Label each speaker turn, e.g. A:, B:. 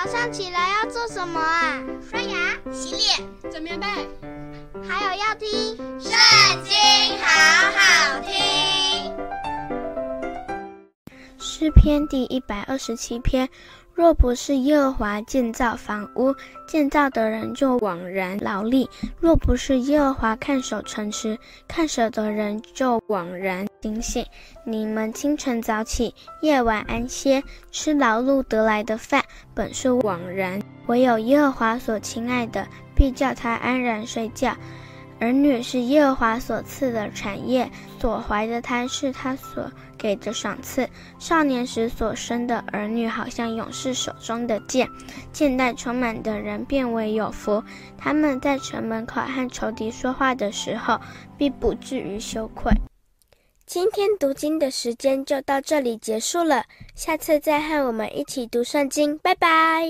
A: 早上起来要做什么啊？
B: 刷牙、洗脸、
C: 整棉被，
A: 还有要听《
B: 圣经》，好好听。
D: 诗篇第一百二十七篇。若不是耶和华建造房屋，建造的人就枉然劳力；若不是耶和华看守城池，看守的人就枉然警醒。你们清晨早起，夜晚安歇，吃劳碌得来的饭，本是枉然；唯有耶和华所亲爱的，必叫他安然睡觉。儿女是耶和华所赐的产业，所怀的胎是他所给的赏赐。少年时所生的儿女，好像勇士手中的剑，剑带充满的人变为有福。他们在城门口和仇敌说话的时候，必不至于羞愧。
E: 今天读经的时间就到这里结束了，下次再和我们一起读圣经，拜拜。